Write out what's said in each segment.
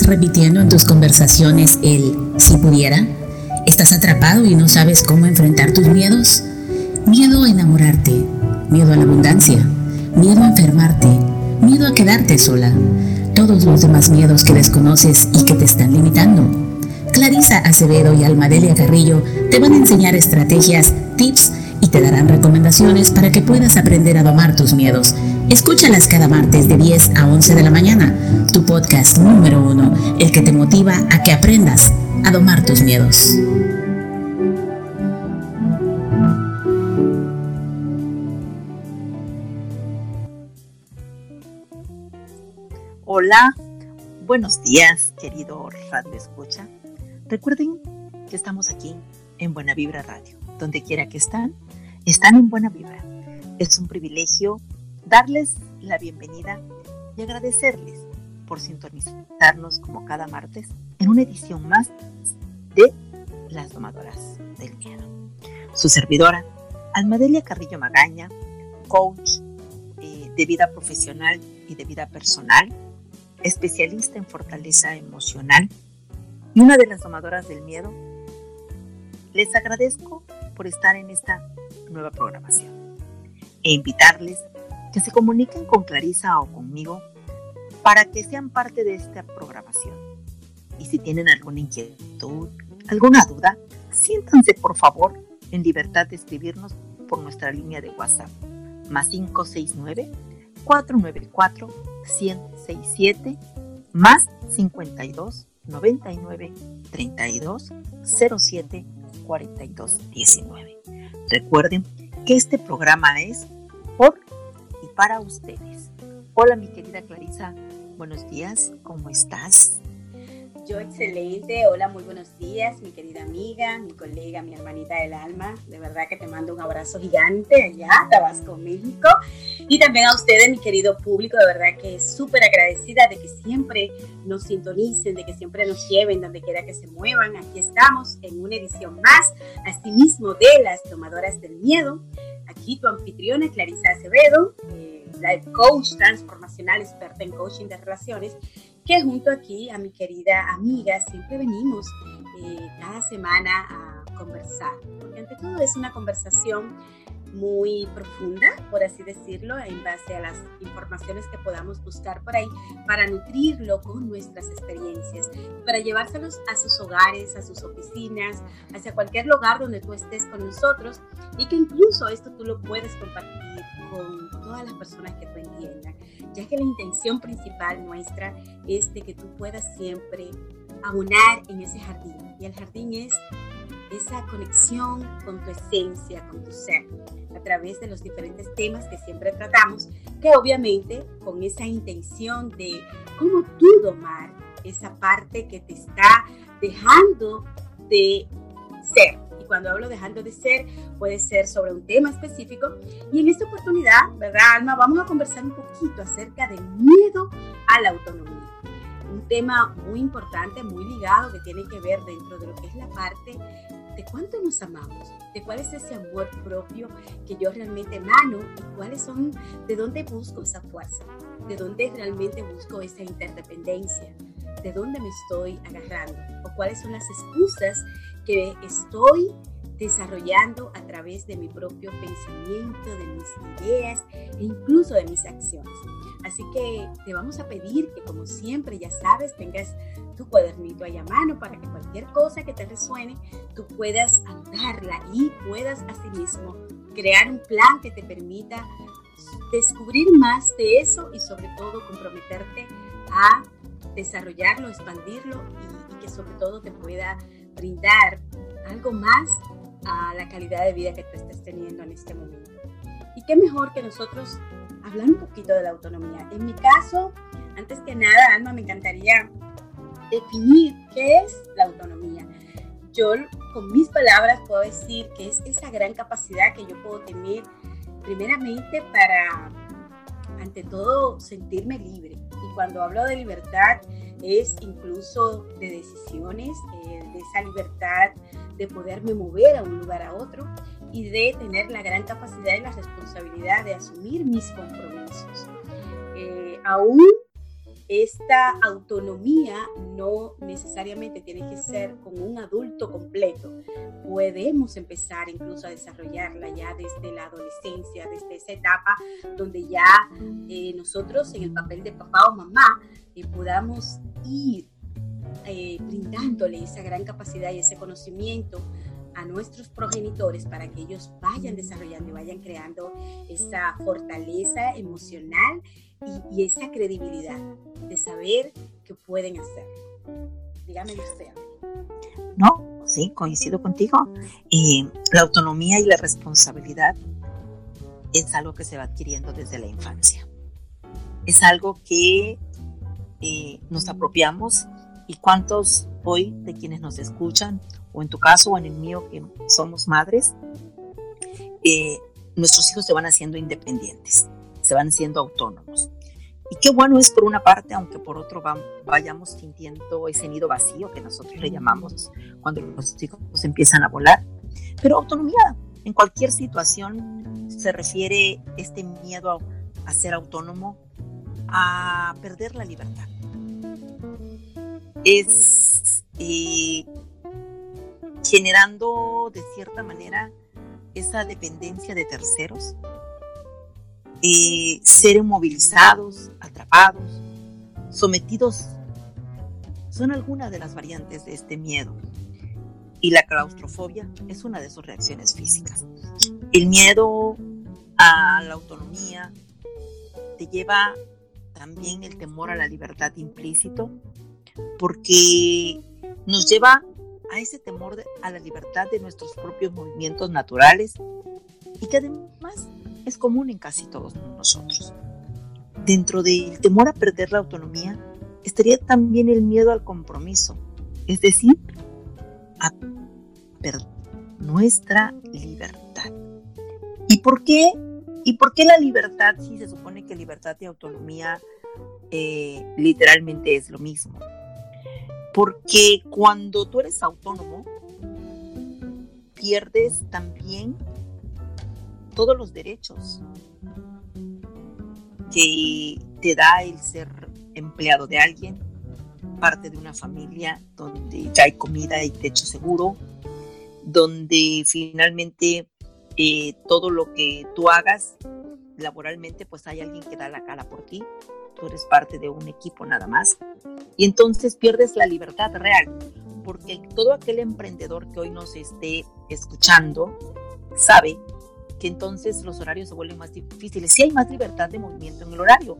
¿Sigues repitiendo en tus conversaciones el si pudiera? ¿Estás atrapado y no sabes cómo enfrentar tus miedos? Miedo a enamorarte, miedo a la abundancia, miedo a enfermarte, miedo a quedarte sola, todos los demás miedos que desconoces y que te están limitando. Clarisa Acevedo y Almadelia Carrillo te van a enseñar estrategias, tips y te darán recomendaciones para que puedas aprender a domar tus miedos. Escúchalas cada martes de 10 a 11 de la mañana, tu podcast número uno, el que te motiva a que aprendas a domar tus miedos. Hola, buenos días, querido Radio Escucha. Recuerden que estamos aquí en Buena Vibra Radio. Donde quiera que están, están en Buena Vibra. Es un privilegio darles la bienvenida y agradecerles por sintonizarnos como cada martes en una edición más de Las Domadoras del Miedo. Su servidora, Almadelia Carrillo Magaña, coach eh, de vida profesional y de vida personal, especialista en fortaleza emocional y una de las domadoras del miedo, les agradezco por estar en esta nueva programación e invitarles que se comuniquen con Clarisa o conmigo para que sean parte de esta programación. Y si tienen alguna inquietud, alguna duda, siéntanse por favor en libertad de escribirnos por nuestra línea de WhatsApp, más 569 494 167 más 52 99 32 07 42 19. Recuerden que este programa es por para ustedes. Hola mi querida Clarisa, buenos días, ¿cómo estás? Yo excelente, hola, muy buenos días, mi querida amiga, mi colega, mi hermanita del alma. De verdad que te mando un abrazo gigante allá, Tabasco, México. Y también a ustedes, mi querido público, de verdad que súper agradecida de que siempre nos sintonicen, de que siempre nos lleven donde quiera que se muevan. Aquí estamos en una edición más, asimismo de las tomadoras del miedo. Aquí tu anfitriona Clarisa Acevedo, eh, la coach transformacional, experta en coaching de relaciones que junto aquí a mi querida amiga siempre venimos eh, cada semana a conversar, porque ante todo es una conversación muy profunda, por así decirlo, en base a las informaciones que podamos buscar por ahí, para nutrirlo con nuestras experiencias, para llevárselos a sus hogares, a sus oficinas, hacia cualquier lugar donde tú estés con nosotros y que incluso esto tú lo puedes compartir con todas las personas que tú entiendas, ya que la intención principal nuestra es de que tú puedas siempre abonar en ese jardín. Y el jardín es esa conexión con tu esencia, con tu ser, a través de los diferentes temas que siempre tratamos, que obviamente con esa intención de cómo tú domar esa parte que te está dejando de ser cuando hablo dejando de ser, puede ser sobre un tema específico. Y en esta oportunidad, ¿verdad, Alma? Vamos a conversar un poquito acerca del miedo a la autonomía. Un tema muy importante, muy ligado, que tiene que ver dentro de lo que es la parte de cuánto nos amamos, de cuál es ese amor propio que yo realmente emano y cuáles son, de dónde busco esa fuerza, de dónde realmente busco esa interdependencia, de dónde me estoy agarrando o cuáles son las excusas que estoy desarrollando a través de mi propio pensamiento, de mis ideas e incluso de mis acciones. Así que te vamos a pedir que como siempre, ya sabes, tengas tu cuadernito ahí a mano para que cualquier cosa que te resuene, tú puedas anotarla y puedas asimismo crear un plan que te permita descubrir más de eso y sobre todo comprometerte a desarrollarlo, expandirlo y, y que sobre todo te pueda brindar algo más a la calidad de vida que tú estés teniendo en este momento. Y qué mejor que nosotros hablar un poquito de la autonomía. En mi caso, antes que nada, Alma, me encantaría definir qué es la autonomía. Yo con mis palabras puedo decir que es esa gran capacidad que yo puedo tener primeramente para, ante todo, sentirme libre. Y cuando hablo de libertad, es incluso de decisiones, eh, de esa libertad de poderme mover a un lugar a otro y de tener la gran capacidad y la responsabilidad de asumir mis compromisos. Eh, aún esta autonomía no necesariamente tiene que ser con un adulto completo. Podemos empezar incluso a desarrollarla ya desde la adolescencia, desde esa etapa donde ya eh, nosotros en el papel de papá o mamá eh, podamos ir eh, brindándole esa gran capacidad y ese conocimiento a nuestros progenitores para que ellos vayan desarrollando y vayan creando esa fortaleza emocional y, esa credibilidad de saber que pueden hacerlo. Dígame usted. No, sí, coincido contigo. Eh, la autonomía y la responsabilidad es algo que se va adquiriendo desde la infancia. Es algo que eh, nos apropiamos y cuántos hoy de quienes nos escuchan, o en tu caso o en el mío que somos madres, eh, nuestros hijos se van haciendo independientes se van siendo autónomos. Y qué bueno es por una parte, aunque por otro vayamos sintiendo ese nido vacío que nosotros le llamamos cuando los hijos empiezan a volar. Pero autonomía en cualquier situación se refiere este miedo a, ser autónomo, a perder la libertad. Es eh, generando de cierta manera esa dependencia de terceros eh, ser inmovilizados, atrapados, sometidos, son algunas de las variantes de este miedo. Y la claustrofobia es una de sus reacciones físicas. El miedo a la autonomía te lleva también el temor a la libertad implícito, porque nos lleva a ese temor a la libertad de nuestros propios movimientos naturales y que además es común en casi todos nosotros. Dentro del temor a perder la autonomía estaría también el miedo al compromiso, es decir, a perder nuestra libertad. ¿Y por qué? ¿Y por qué la libertad si se supone que libertad y autonomía eh, literalmente es lo mismo? Porque cuando tú eres autónomo, pierdes también todos los derechos que te da el ser empleado de alguien, parte de una familia donde ya hay comida y techo seguro, donde finalmente eh, todo lo que tú hagas laboralmente, pues hay alguien que da la cara por ti, tú eres parte de un equipo nada más, y entonces pierdes la libertad real, porque todo aquel emprendedor que hoy nos esté escuchando sabe que entonces los horarios se vuelven más difíciles. Sí hay más libertad de movimiento en el horario,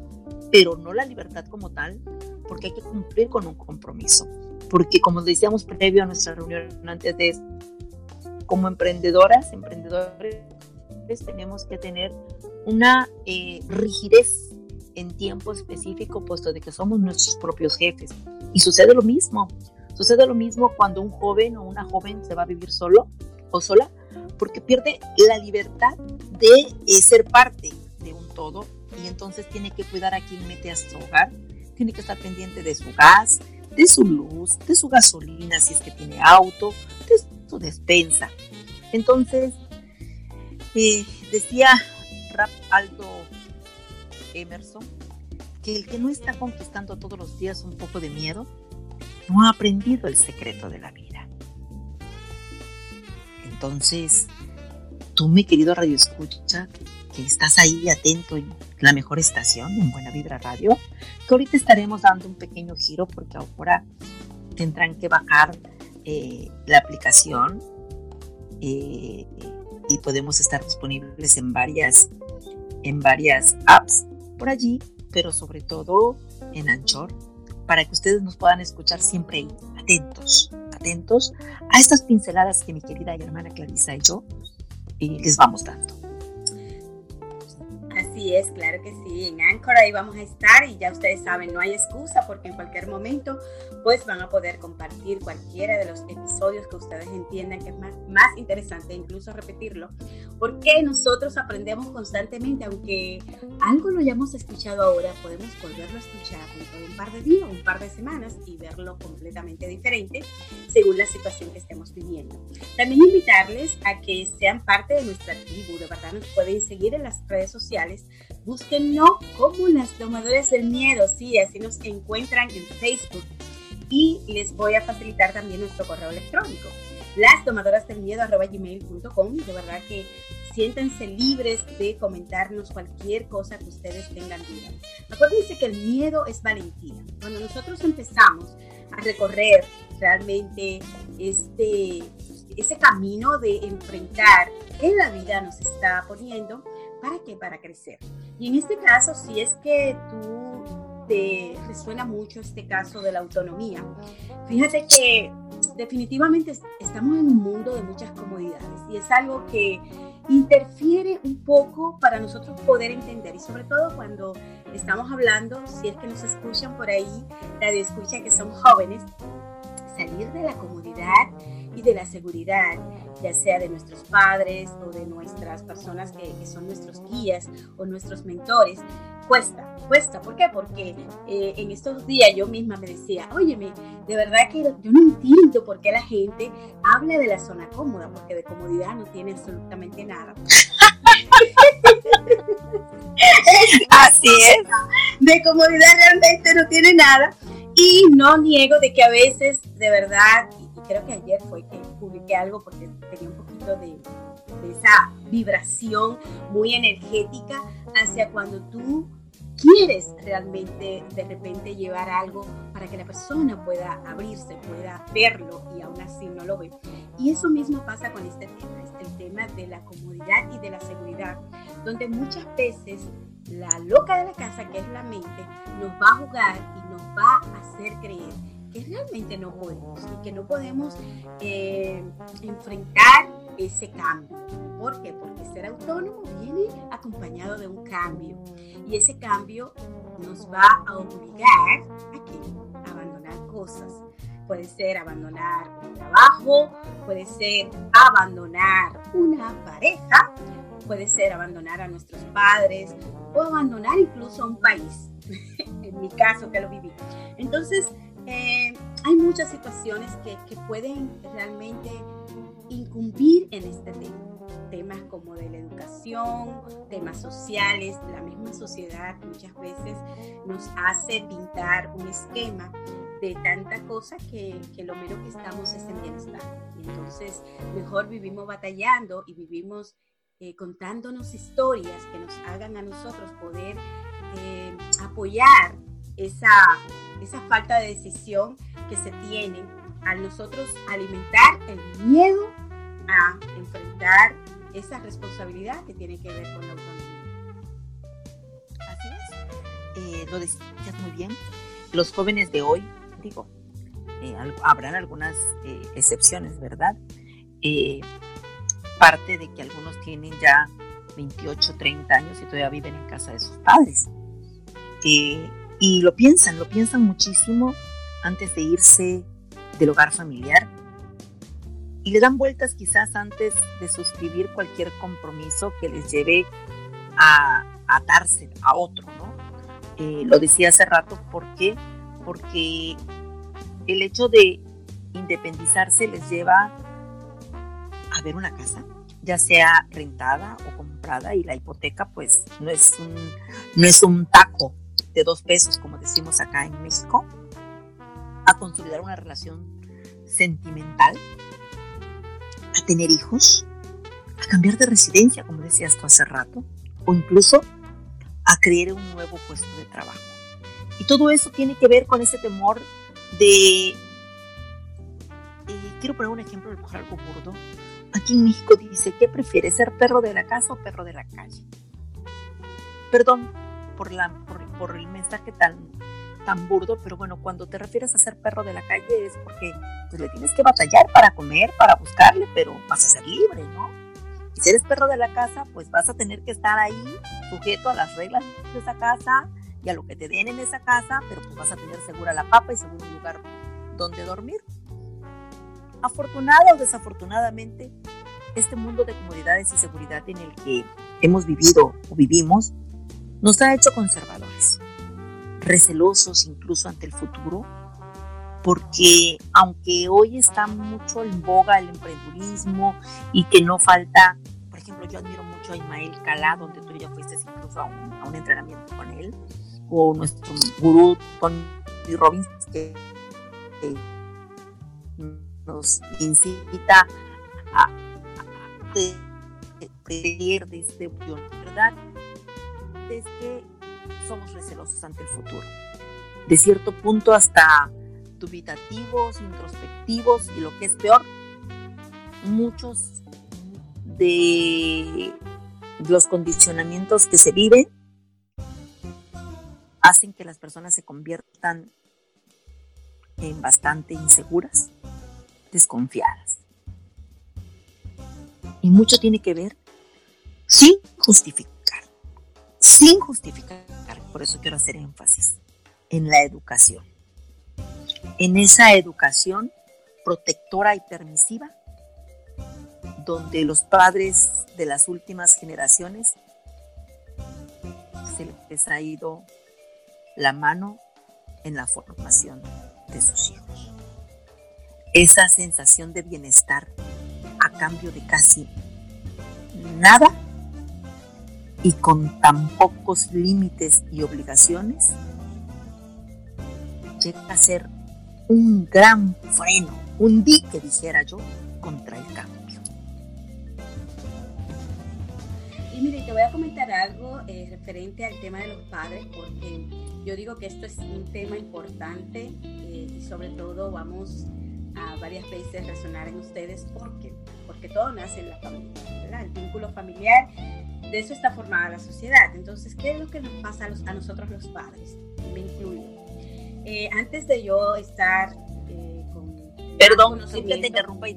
pero no la libertad como tal, porque hay que cumplir con un compromiso. Porque como decíamos previo a nuestra reunión antes de como emprendedoras, emprendedores, tenemos que tener una eh, rigidez en tiempo específico, puesto de que somos nuestros propios jefes. Y sucede lo mismo. Sucede lo mismo cuando un joven o una joven se va a vivir solo o sola porque pierde la libertad de eh, ser parte de un todo y entonces tiene que cuidar a quien mete a su hogar, tiene que estar pendiente de su gas, de su luz, de su gasolina si es que tiene auto, de su despensa. Entonces, decía Rap Aldo Emerson que el que no está conquistando todos los días un poco de miedo, no ha aprendido el secreto de la vida. Entonces, tú, mi querido Radio Escucha, que estás ahí atento en la mejor estación, en Buena Vibra Radio, que ahorita estaremos dando un pequeño giro porque ahora tendrán que bajar eh, la aplicación eh, y podemos estar disponibles en varias, en varias apps por allí, pero sobre todo en Anchor, para que ustedes nos puedan escuchar siempre ahí, atentos atentos a estas pinceladas que mi querida hermana Clarisa y yo eh, les vamos dando. Así es, claro que sí. En Anchor ahí vamos a estar y ya ustedes saben, no hay excusa porque en cualquier momento pues van a poder compartir cualquiera de los episodios que ustedes entiendan que es más, más interesante, incluso repetirlo, porque nosotros aprendemos constantemente, aunque algo lo hayamos escuchado ahora, podemos volverlo a escuchar dentro de un par de días, un par de semanas y verlo completamente diferente según la situación que estemos viviendo. También invitarles a que sean parte de nuestra tribu, de verdad nos pueden seguir en las redes sociales Búsquennos como las domadoras del miedo, sí, así nos encuentran en Facebook. Y les voy a facilitar también nuestro correo electrónico, lasdomadorasdelmiedo.com. De verdad que siéntense libres de comentarnos cualquier cosa que ustedes tengan duda. Acuérdense que el miedo es valentía. Cuando nosotros empezamos a recorrer realmente este, ese camino de enfrentar que la vida nos está poniendo, ¿para qué? Para crecer. Y en este caso, si es que tú te resuena mucho este caso de la autonomía, fíjate que definitivamente estamos en un mundo de muchas comodidades y es algo que interfiere un poco para nosotros poder entender y sobre todo cuando estamos hablando, si es que nos escuchan por ahí, la de escucha que son jóvenes, salir de la comodidad y de la seguridad, ya sea de nuestros padres o de nuestras personas que, son nuestros guías o nuestros mentores, cuesta, cuesta. ¿Por qué? Porque eh, en estos días yo misma me decía, óyeme, de verdad que yo no entiendo por qué la gente habla de la zona cómoda, porque de comodidad no tiene absolutamente nada. Así es. De comodidad realmente no tiene nada. Y no niego de que a veces, de verdad, creo que ayer fue que publiqué algo porque tenía un poquito de, de esa vibración muy energética hacia cuando tú quieres realmente de repente llevar algo para que la persona pueda abrirse, pueda verlo y aún así no lo ve. Y eso mismo pasa con este tema, es el tema de la comodidad y de la seguridad, donde muchas veces la loca de la casa, que es la mente, nos va a jugar y nos va a hacer creer que realmente no podemos y que no podemos eh, enfrentar ese cambio. ¿Por qué? Porque ser autónomo viene acompañado de un cambio y ese cambio nos va a obligar a, a abandonar cosas. Puede ser abandonar un trabajo, puede ser abandonar una pareja, puede ser abandonar a nuestros padres o abandonar incluso a un país. en mi caso, que lo viví. Entonces, eh, hay muchas situaciones que, que pueden realmente incumbir en este tema. Temas como de la educación, temas sociales, la misma sociedad muchas veces nos hace pintar un esquema de tanta cosa que, que lo mero que estamos es en bienestar. Y entonces mejor vivimos batallando y vivimos eh, contándonos historias que nos hagan a nosotros poder eh, apoyar esa, esa falta de decisión que se tiene al nosotros alimentar el miedo a enfrentar esa responsabilidad que tiene que ver con la autonomía. Así es. Eh, lo decías muy bien. Los jóvenes de hoy, digo, eh, habrán algunas eh, excepciones, ¿verdad? parte de que algunos tienen ya 28, 30 años y todavía viven en casa de sus padres. Y lo piensan, lo piensan muchísimo antes de irse del hogar familiar y le dan vueltas quizás antes de suscribir cualquier compromiso que les lleve a, atarse a otro, ¿no? Eh, lo decía hace rato, ¿por qué? Porque el hecho de independizarse les lleva a ver una casa, ya sea rentada o comprada, y la hipoteca pues no es un, no es un taco de dos pesos, como decimos acá en México, a consolidar una relación sentimental a tener hijos, a cambiar de residencia, como decías tú hace rato, o incluso a crear un nuevo puesto de trabajo. Y todo eso tiene que ver con ese temor de... Eh, quiero poner un ejemplo de algo burdo. Aquí en México dice, ¿qué prefiere, ser perro de la casa o perro de la calle? Perdón por, la, por, por el mensaje tan tan burdo, pero bueno, cuando te refieres a ser perro de la calle es porque pues, le tienes que batallar para comer, para buscarle, pero vas a ser libre, ¿no? Y si eres perro de la casa, pues vas a tener que estar ahí sujeto a las reglas de esa casa y a lo que te den en esa casa, pero pues vas a tener segura la papa y seguro un lugar donde dormir. Afortunada o desafortunadamente, este mundo de comodidades y seguridad en el que hemos vivido o vivimos nos ha hecho conservadores recelosos incluso ante el futuro, porque aunque hoy está mucho en boga el emprendurismo y que no falta ejemplo, yo admiro mucho a Ismael Calá, donde tú ya fuiste incluso a un, entrenamiento con él, o nuestro gurú Tony Robbins, que, nos incita a, pedir de este ¿verdad? Es que somos recelosos ante el futuro. De cierto punto hasta dubitativos, introspectivos y lo que es peor, muchos de los condicionamientos que se viven hacen que las personas se conviertan en bastante inseguras, desconfiadas. Y mucho tiene que ver sin justificar, sin justificar, por eso quiero hacer énfasis en la educación, en esa educación protectora y permisiva donde los padres de las últimas generaciones se les ha ido la mano en la formación de sus hijos. Esa sensación de bienestar a cambio de casi nada y con tan pocos límites y obligaciones llega a ser un gran freno, un dique, dijera yo, contra el cambio. mire, te voy a comentar algo eh, referente al tema de los padres, porque yo digo que esto es un tema importante eh, y sobre todo vamos a varias veces resonar en ustedes porque porque todo nace en la familia, ¿verdad? El vínculo familiar, de eso está formada la sociedad. Entonces, ¿qué es lo que nos pasa a, nosotros los padres? Me incluyo. Eh, antes de yo estar con... Perdón, siempre te interrumpa y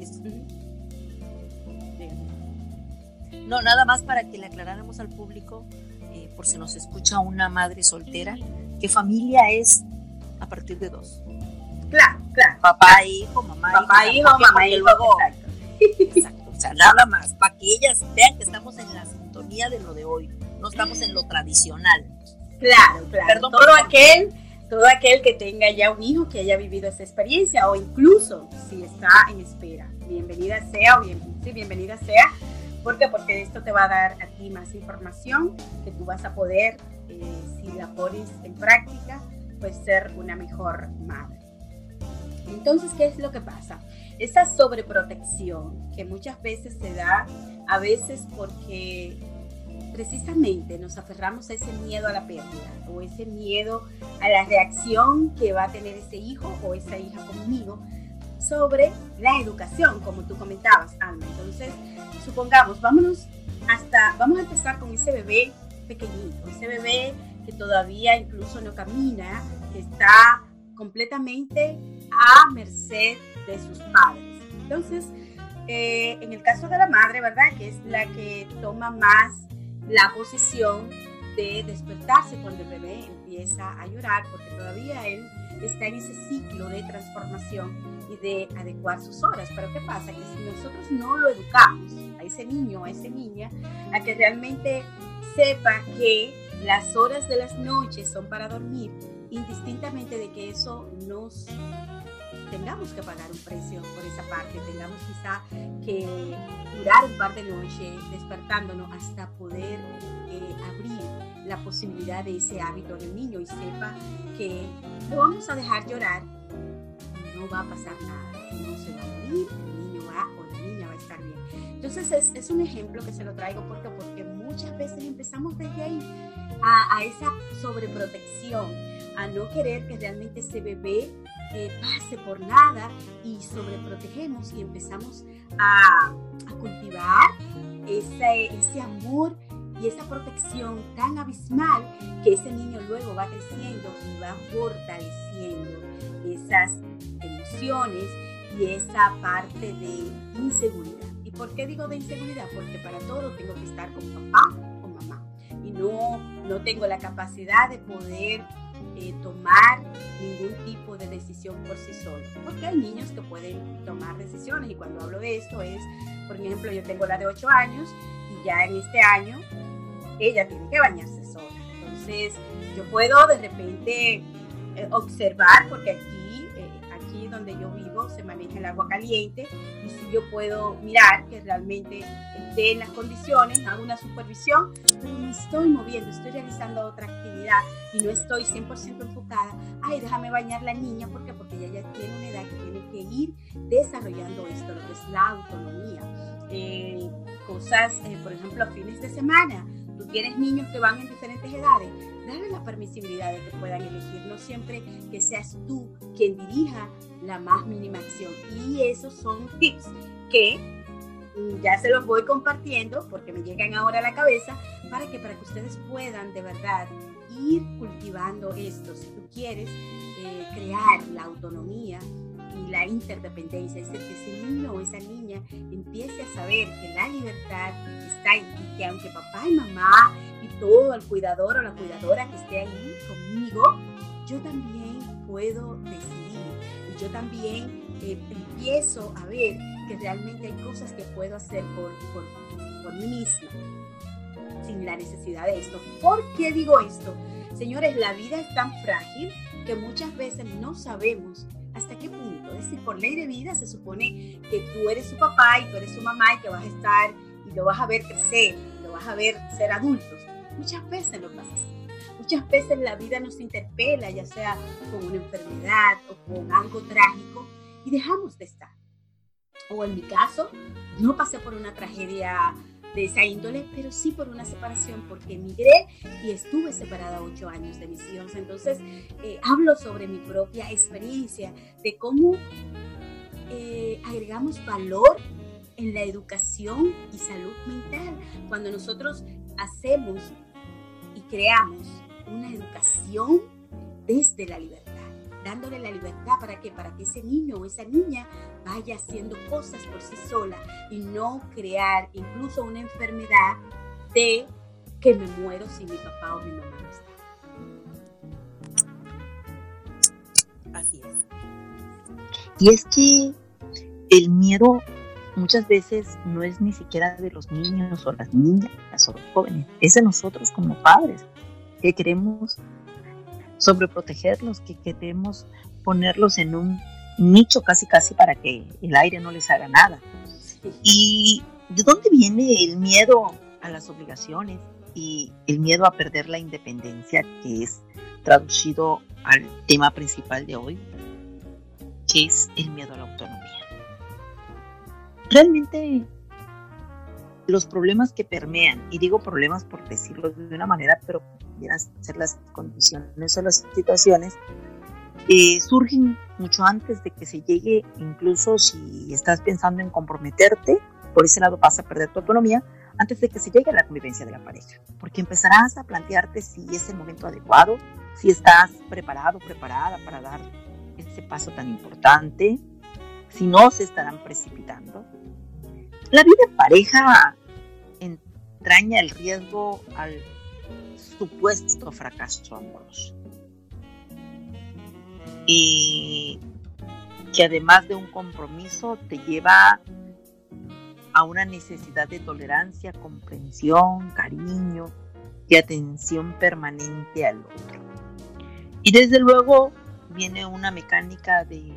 no, nada más para que le aclaráramos al público, eh, por si nos escucha una madre soltera, que familia es a partir de dos. Claro, claro. Papá, hijo, mamá, Papá, hijo, mamá, hijo. Luego, exacto. exacto. O sea, nada más, para que ellas vean que estamos en la sintonía de lo de hoy, no estamos en lo tradicional. Claro, claro. Perdón, todo aquel todo aquel que tenga ya un hijo que haya vivido esa experiencia o incluso si está en espera. Bienvenida sea o bien, sí, bienvenida sea ¿Por qué? Porque esto te va a dar a ti más información que tú vas a poder, eh, si la pones en práctica, pues ser una mejor madre. Entonces, ¿qué es lo que pasa? Esa sobreprotección que muchas veces se da, a veces porque precisamente nos aferramos a ese miedo a la pérdida o ese miedo a la reacción que va a tener ese hijo o esa hija conmigo sobre la educación, como tú comentabas, Alma. Entonces, supongamos, vámonos hasta, vamos a empezar con ese bebé pequeñito, ese bebé que todavía incluso no camina, que está completamente a merced de sus padres. Entonces, eh, en el caso de la madre, ¿verdad? Que es la que toma más la posición de despertarse cuando el bebé empieza a llorar, porque todavía él está en ese ciclo de transformación y de adecuar sus horas. Pero ¿qué pasa? Que si nosotros no lo educamos a ese niño, a esa niña, a que realmente sepa que las horas de las noches son para dormir, indistintamente de que eso nos tengamos que pagar un precio por esa parte, tengamos quizá que durar un par de noches despertándonos hasta poder eh, abrir la posibilidad de ese hábito del niño y sepa que lo vamos a dejar llorar, no va a pasar nada, no se va a morir, el niño va o la niña va a estar bien. Entonces es, es un ejemplo que se lo traigo porque, porque muchas veces empezamos desde ahí a, a esa sobreprotección, a no querer que realmente ese bebé pase por nada y sobreprotegemos y empezamos a, a cultivar ese, ese amor y esa protección tan abismal que ese niño luego va creciendo y va fortaleciendo esas emociones y esa parte de inseguridad. ¿Y por qué digo de inseguridad? Porque para todo tengo que estar con papá o mamá y no, no tengo la capacidad de poder eh, tomar ningún tipo de decisión por sí solo. Porque hay niños que pueden tomar decisiones y cuando hablo de esto es, por ejemplo, yo tengo la de 8 años y ya en este año ella tiene que bañarse sola. Entonces, yo puedo de repente eh, observar, porque aquí, eh, aquí donde yo vivo, se maneja el agua caliente y si yo puedo mirar que realmente esté en las condiciones, hago una supervisión, pero me estoy moviendo, estoy realizando otra actividad y no estoy 100% enfocada, ay, déjame bañar la niña, ¿por qué? Porque ella ya tiene una edad que tiene que ir desarrollando esto, lo que es la autonomía. Eh, cosas, eh, por ejemplo, fines de semana, tú tienes niños que van en diferentes edades, dale la permisibilidad de que puedan elegir, no siempre que seas tú quien dirija la más mínima acción. Y esos son tips que ya se los voy compartiendo porque me llegan ahora a la cabeza para que para que ustedes puedan de verdad ir cultivando esto. Si tú quieres eh, crear la autonomía y la interdependencia, es decir, que ese niño o esa niña empiece a saber que la libertad está ahí y que aunque papá y mamá todo el cuidador o la cuidadora que esté ahí conmigo, yo también puedo decidir y yo también eh, empiezo a ver que realmente hay cosas que puedo hacer por, por, por mí misma sin la necesidad de esto. ¿Por qué digo esto? Señores, la vida es tan frágil que muchas veces no sabemos hasta qué punto. Es decir, por ley de vida se supone que tú eres su papá y tú eres su mamá y que vas a estar y lo vas a ver crecer, lo vas a ver ser adultos. Muchas veces no pasa así. Muchas veces la vida nos interpela, ya sea con una enfermedad o con algo trágico, y dejamos de estar. O en mi caso, no pasé por una tragedia de esa índole, pero sí por una separación, porque emigré y estuve separada ocho años de mis hijos. Entonces, eh, hablo sobre mi propia experiencia, de cómo eh, agregamos valor en la educación y salud mental. Cuando nosotros hacemos creamos una educación desde la libertad dándole la libertad para que para que ese niño o esa niña vaya haciendo cosas por sí sola y no crear incluso una enfermedad de que me muero si mi papá o mi mamá no está. Así es. Y es que el miedo muchas veces no es ni siquiera de los niños o las niñas o los jóvenes, es de nosotros como padres que queremos sobreprotegerlos, que queremos ponerlos en un nicho casi casi para que el aire no les haga nada. ¿Y de dónde viene el miedo a las obligaciones y el miedo a perder la independencia que es traducido al tema principal de hoy, que es el miedo a la autonomía? Realmente los problemas que permean, y digo problemas por decirlo de una manera, pero pudieran ser las condiciones o las situaciones, eh, surgen mucho antes de que se llegue, incluso si estás pensando en comprometerte, por ese lado vas a perder tu autonomía, antes de que se llegue a la convivencia de la pareja, porque empezarás a plantearte si es el momento adecuado, si estás preparado, preparada para dar ese paso tan importante, si no se estarán precipitando. La vida pareja entraña el riesgo al supuesto fracaso amoroso. Y que además de un compromiso te lleva a una necesidad de tolerancia, comprensión, cariño y atención permanente al otro. Y desde luego viene una mecánica de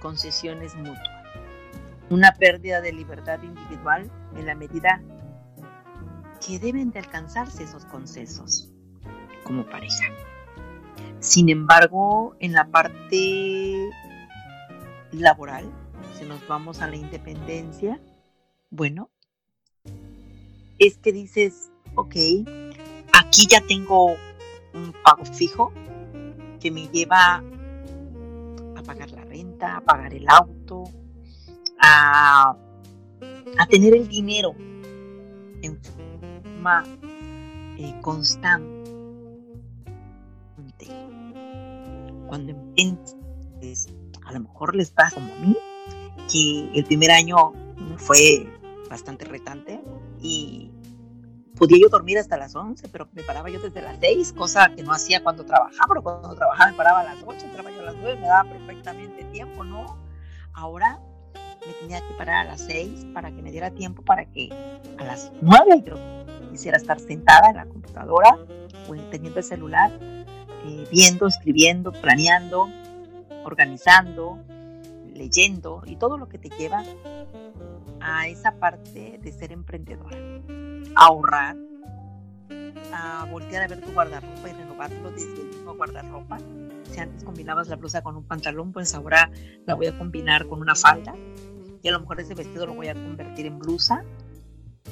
concesiones mutuas, una pérdida de libertad individual en la medida que deben de alcanzarse esos concesos como pareja. Sin embargo, en la parte laboral, si nos vamos a la independencia, bueno, es que dices, ok, aquí ya tengo un pago fijo que me lleva a pagar la renta, a pagar el auto, a, a tener el dinero en forma eh, constante. Cuando empiezas, a lo mejor les pasa como a mí, que el primer año fue bastante retante y podía yo dormir hasta las 11, pero me paraba yo desde las 6, cosa que no hacía cuando trabajaba, pero cuando trabajaba me paraba a las 8, entraba yo a las 9, me daba perfectamente tiempo, ¿no? Ahora me tenía que parar a las 6 para que me diera tiempo para que a las 9 yo quisiera estar sentada en la computadora o teniendo el celular, eh, viendo, escribiendo, planeando, organizando leyendo y todo lo que te lleva a esa parte de ser emprendedora. ahorrar, a voltear a ver tu guardarropa y renovarlo desde el mismo guardarropa. Si antes combinabas la blusa con un pantalón, pues ahora la voy a combinar con una falda y a lo mejor ese vestido lo voy a convertir en blusa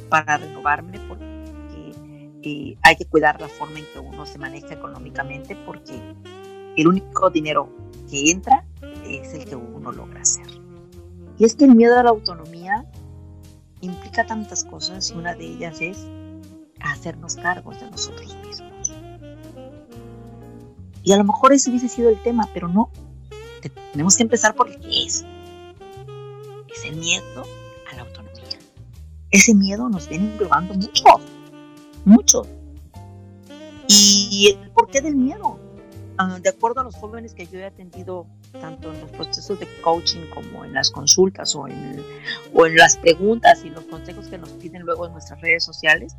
para renovarme porque eh, hay que cuidar la forma en que uno se maneja económicamente porque el único dinero que entra es el que uno logra hacer. Y es que el miedo a la autonomía implica tantas cosas y una de ellas es hacernos cargos de nosotros mismos. Y a lo mejor ese hubiese sido el tema, pero no. Tenemos que empezar por el que es. Es el miedo a la autonomía. Ese miedo nos viene englobando mucho, mucho. ¿Y el porqué del miedo? Ah, de acuerdo a los jóvenes que yo he atendido, tanto en los procesos de coaching como en las consultas o en, o en las preguntas y los consejos que nos piden luego en nuestras redes sociales,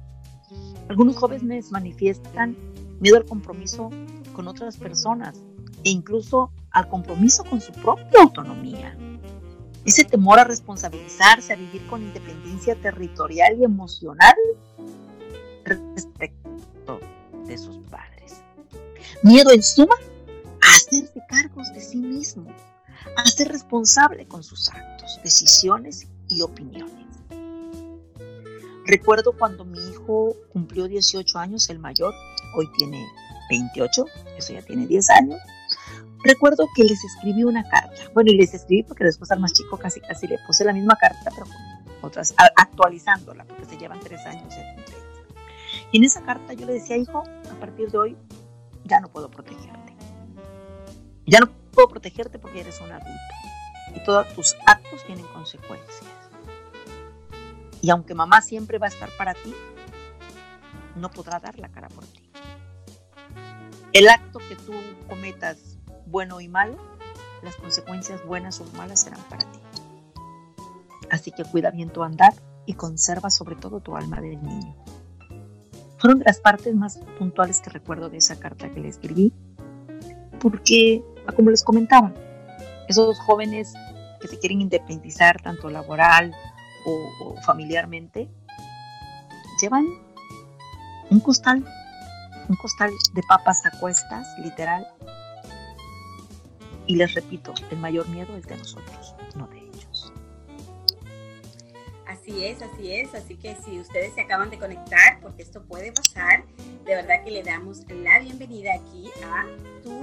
algunos jóvenes manifiestan miedo al compromiso con otras personas e incluso al compromiso con su propia autonomía. Ese temor a responsabilizarse, a vivir con independencia territorial y emocional respecto de sus padres. Miedo en suma a hacerse cargos de sí mismo, a ser responsable con sus actos, decisiones y opiniones. Recuerdo cuando mi hijo cumplió 18 años, el mayor, hoy tiene 28, eso ya tiene 10 años. Recuerdo que les escribí una carta. Bueno, y les escribí porque después al más chico casi casi le puse la misma carta, pero con otras, actualizándola, porque se llevan 3 años Y en esa carta yo le decía, hijo, a partir de hoy ya no puedo protegerte. Ya no puedo protegerte porque eres un adulto. Y todos tus actos tienen consecuencias. Y aunque mamá siempre va a estar para ti, no podrá dar la cara por ti. El acto que tú cometas, bueno y malo, las consecuencias buenas o malas serán para ti. Así que cuida bien tu andar y conserva sobre todo tu alma del niño. Fueron las partes más puntuales que recuerdo de esa carta que le escribí, porque, como les comentaba, esos jóvenes que se quieren independizar tanto laboral o, familiarmente, llevan un costal, un costal de papas a cuestas, literal. Y les repito, el mayor miedo es de nosotros, no de ellos. Así es, así es. Así que si ustedes se acaban de conectar, porque esto puede pasar, de verdad que le damos la bienvenida aquí a tu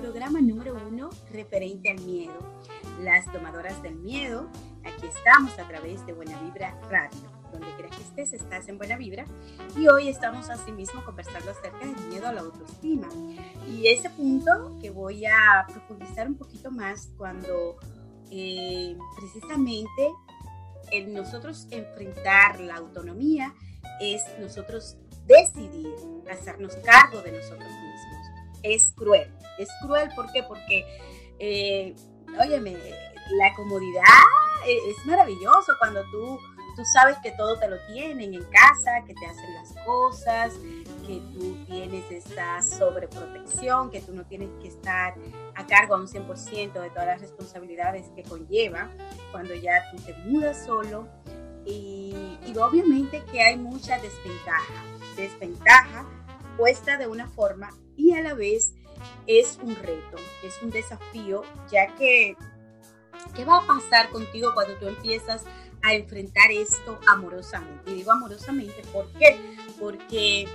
programa número uno referente al miedo. Las tomadoras del miedo Aquí estamos a través de Buena Vibra Radio. Donde quiera que estés, estás en Buena Vibra. Y hoy estamos asimismo conversando acerca del miedo a la autoestima. Y ese punto que voy a profundizar un poquito más cuando eh, precisamente el nosotros enfrentar la autonomía es nosotros decidir hacernos cargo de nosotros mismos. Es cruel. Es cruel, ¿por qué? Porque, eh, óyeme, la comodidad e, es maravilloso cuando tú, tú sabes que todo te lo tienen en casa, que te hacen las cosas, que tú tienes esta sobreprotección, que tú no tienes que estar a cargo a un 100% de todas las responsabilidades que conlleva cuando ya tú te mudas solo. Y, y obviamente que hay mucha desventaja, desventaja puesta de una forma y a la vez es un reto, es un desafío, ya que ¿Qué va a pasar contigo cuando tú empiezas a enfrentar esto amorosamente? Y digo amorosamente, ¿por? Porque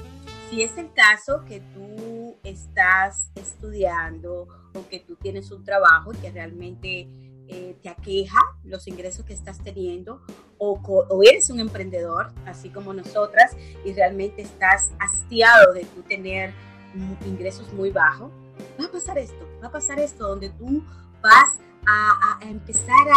si es el caso que tú estás estudiando o que tú tienes un trabajo que realmente eh, te aqueja los ingresos que estás teniendo o, o, eres un emprendedor, así como nosotras, y realmente estás hastiado de tú tener ingresos muy bajos, va a pasar esto, va a pasar esto donde tú vas a, empezar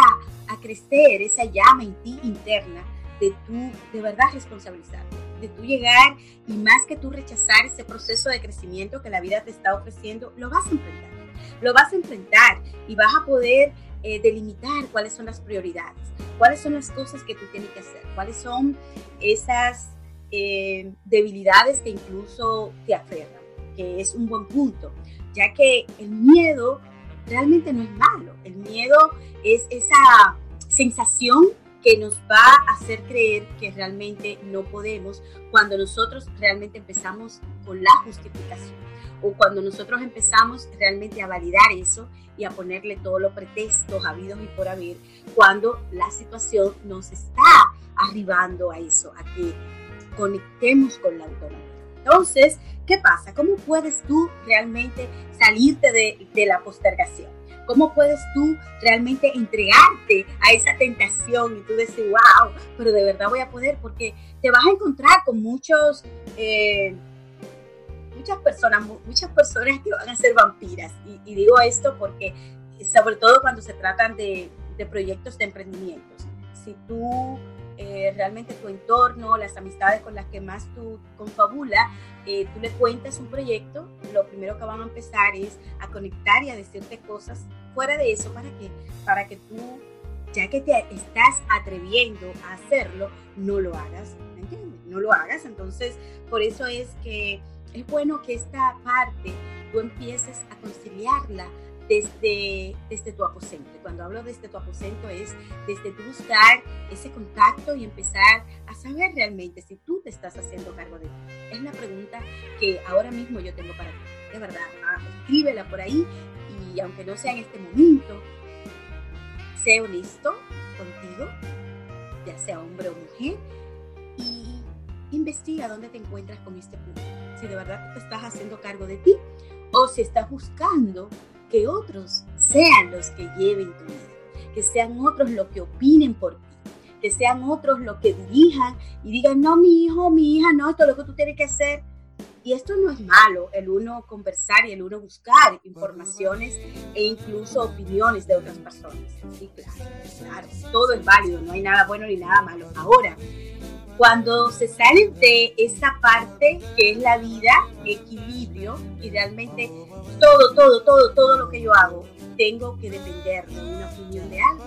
a, crecer esa llama en ti interna de tú de verdad responsabilizar, de tú llegar y más que tú rechazar ese proceso de crecimiento que la vida te está ofreciendo, lo vas a enfrentar, lo vas a enfrentar y vas a poder eh, delimitar cuáles son las prioridades, cuáles son las cosas que tú tienes que hacer, cuáles son esas eh, debilidades que incluso te aferran, que es un buen punto, ya que el miedo realmente no es malo. El miedo es esa sensación que nos va a hacer creer que realmente no podemos cuando nosotros realmente empezamos con la justificación o cuando nosotros empezamos realmente a validar eso y a ponerle todos los pretextos habidos y por haber cuando la situación nos está arribando a eso, a que conectemos con la autonomía. Entonces, ¿qué pasa? ¿Cómo puedes tú realmente salirte de, de la postergación? ¿Cómo puedes tú realmente entregarte a esa tentación y tú decir, wow, pero de verdad voy a poder? Porque te vas a encontrar con muchos, eh, muchas personas, muchas personas que van a ser vampiras. Y, digo esto porque, sobre todo cuando se tratan de, de proyectos de emprendimientos. Si tú eh, realmente tu entorno, las amistades con las que más tú confabula, eh, tú le cuentas un proyecto, lo primero que van a empezar es a conectar y a decirte cosas fuera de eso para que, para que tú, ya que te estás atreviendo a hacerlo, no lo hagas, ¿me entiendes? No lo hagas, entonces por eso es que es bueno que esta parte tú empieces a conciliarla desde, desde tu aposento. Cuando hablo desde tu aposento es desde tu buscar ese contacto y empezar a saber realmente si tú te estás haciendo cargo de ti. Es la pregunta que ahora mismo yo tengo para ti. De verdad, ah, escríbela por ahí y aunque no sea en este momento, sé honesto contigo, ya sea hombre o mujer, y investiga dónde te encuentras con este punto. Si de verdad te estás haciendo cargo de ti o si estás buscando que otros sean los que lleven tu vida, que sean otros los que opinen por ti, que sean otros los que dirijan y digan, no, mi hijo, mi hija, no, esto es lo que tú tienes que hacer. Y esto no es malo, el uno conversar y el uno buscar informaciones e incluso opiniones de otras personas. Sí, claro, claro, todo es válido, no hay nada bueno ni nada malo. Ahora, cuando se sale de esa parte que es la vida, equilibrio, y realmente todo, todo, todo, todo lo que yo hago, tengo que depender de una opinión de algo,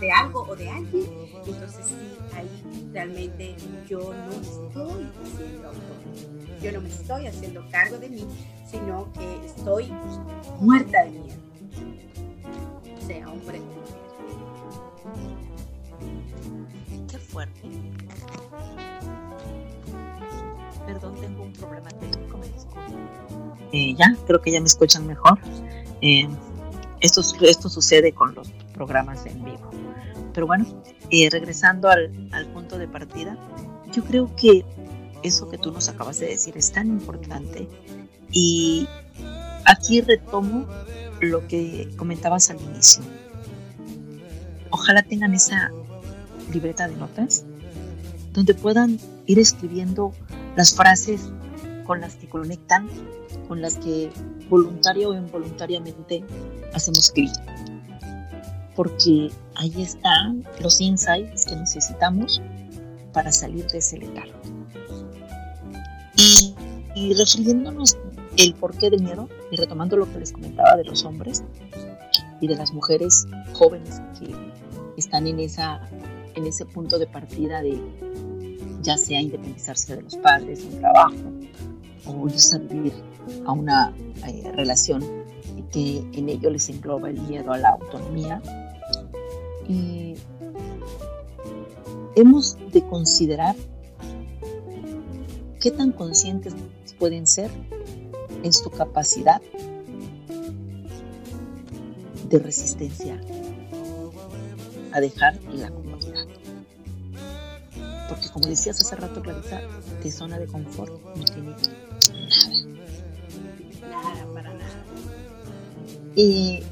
de, algo o de alguien, entonces sí, ahí realmente yo no estoy haciendo yo no me estoy haciendo cargo de mí, sino que estoy muerta de miedo, sea hombre o. Qué fuerte. Ya, creo que ya me escuchan mejor. Eh, esto, esto sucede con los programas en vivo. Pero bueno, eh, regresando al, al punto de partida, yo creo que eso que tú nos acabas de decir es tan importante y aquí retomo lo que comentabas al inicio. Ojalá tengan esa libreta de notas donde puedan ir escribiendo las frases con las que conectan, con las que voluntaria o involuntariamente hacemos clic. Porque ahí están los insights que necesitamos para salir de ese letargo. Y, y refiriéndonos el porqué del miedo y retomando lo que les comentaba de los hombres y de las mujeres jóvenes que están en, esa, en ese punto de partida de ya sea independizarse de los padres, un trabajo, o a vivir a una eh, relación que en ello les engloba el miedo a la autonomía. Y hemos de considerar qué tan conscientes pueden ser en su capacidad de resistencia a dejar la comodidad. Porque como decías hace rato, Clarisa, de zona de confort no tiene nada. Para nada.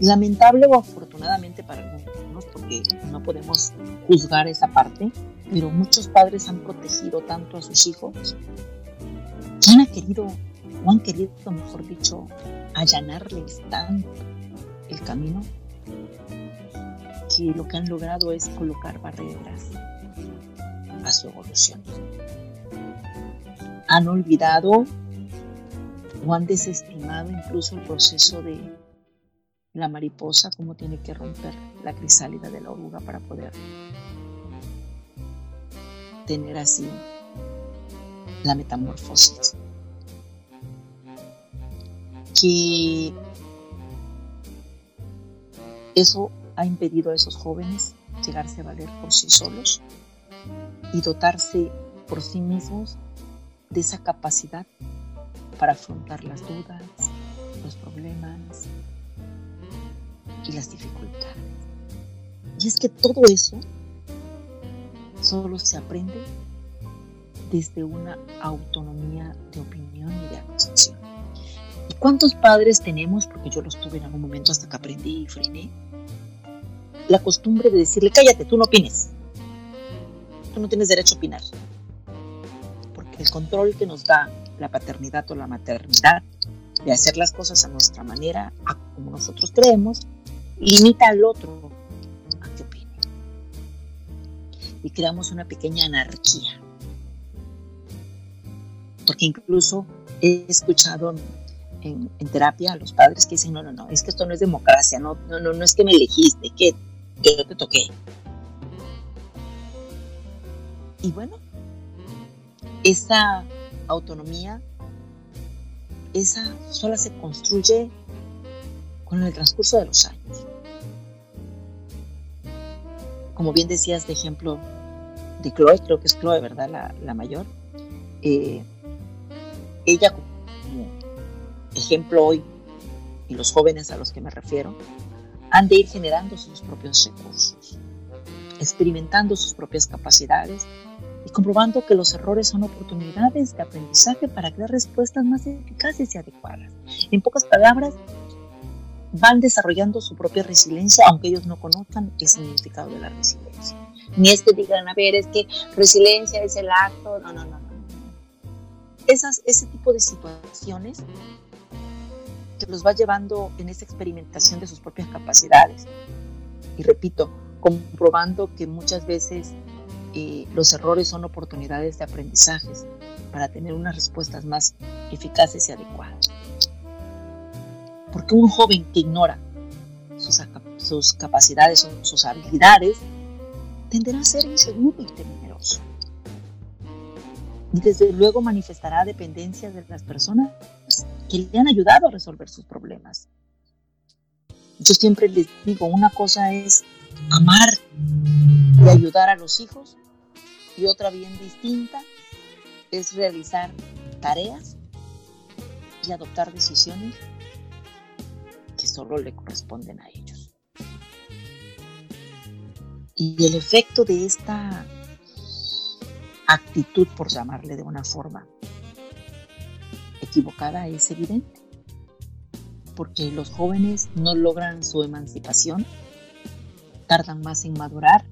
Lamentable o afortunadamente para algunos, porque no podemos juzgar esa parte, pero muchos padres han protegido tanto a sus hijos que han querido, o han querido, mejor dicho, allanarles tanto el camino, que lo que han logrado es colocar barreras a su evolución. Han olvidado o han desestimado incluso el proceso de la mariposa, cómo tiene que romper la crisálida de la oruga para poder tener así la metamorfosis. Que Eso ha impedido a esos jóvenes llegarse a valer por sí solos y dotarse por sí mismos de esa capacidad para afrontar las dudas, los problemas y las dificultades. Y es que todo eso solo se aprende desde una autonomía de opinión y de acción. ¿Y cuántos padres tenemos, porque yo los tuve en algún momento hasta que aprendí y frené, la costumbre de decirle, cállate, tú no opines, tú no tienes derecho a opinar? Porque el control que nos da la paternidad o la maternidad de hacer las cosas a nuestra manera, a como nosotros creemos, limita al otro a que opine. Y creamos una pequeña anarquía. Porque incluso he escuchado en, terapia a los padres que dicen, no, no, no, es que esto no es democracia, no, no, no, no es que me elegiste, que yo te toqué. Y bueno, esa autonomía, esa sola se construye con el transcurso de los años. Como bien decías de ejemplo de Chloe, creo que es Chloe, ¿verdad? La, mayor. Eh, ella como ejemplo hoy, y los jóvenes a los que me refiero, han de ir generando sus propios recursos, experimentando sus propias capacidades y comprobando que los errores son oportunidades de aprendizaje para crear respuestas más eficaces y adecuadas. En pocas palabras, van desarrollando su propia resiliencia, aunque ellos no conozcan el significado de la resiliencia. Ni es que digan, a ver, es que resiliencia es el acto, no, no, no. no. Esas, ese tipo de situaciones que los va llevando en esa experimentación de sus propias capacidades. Y repito, comprobando que muchas veces eh, los errores son oportunidades de aprendizajes para tener unas respuestas más eficaces y adecuadas. Porque un joven que ignora sus, capacidades o sus habilidades tenderá a ser inseguro y temeroso. Y desde luego manifestará dependencia de las personas que le han ayudado a resolver sus problemas. Yo siempre les digo, una cosa es amar y ayudar a los hijos y otra bien distinta es realizar tareas y adoptar decisiones que solo le corresponden a ellos. Y el efecto de esta actitud, por llamarle de una forma, equivocada es evidente, porque los jóvenes no logran su emancipación, tardan más en madurar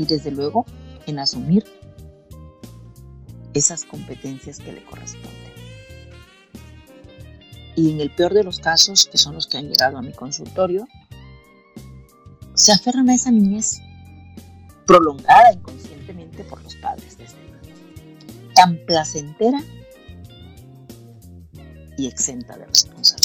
y desde luego en asumir esas competencias que le corresponden. Y en el peor de los casos, que son los que han llegado a mi consultorio, se aferran a esa niñez prolongada inconscientemente por los padres desde luego, tan placentera exenta de responsabilidad.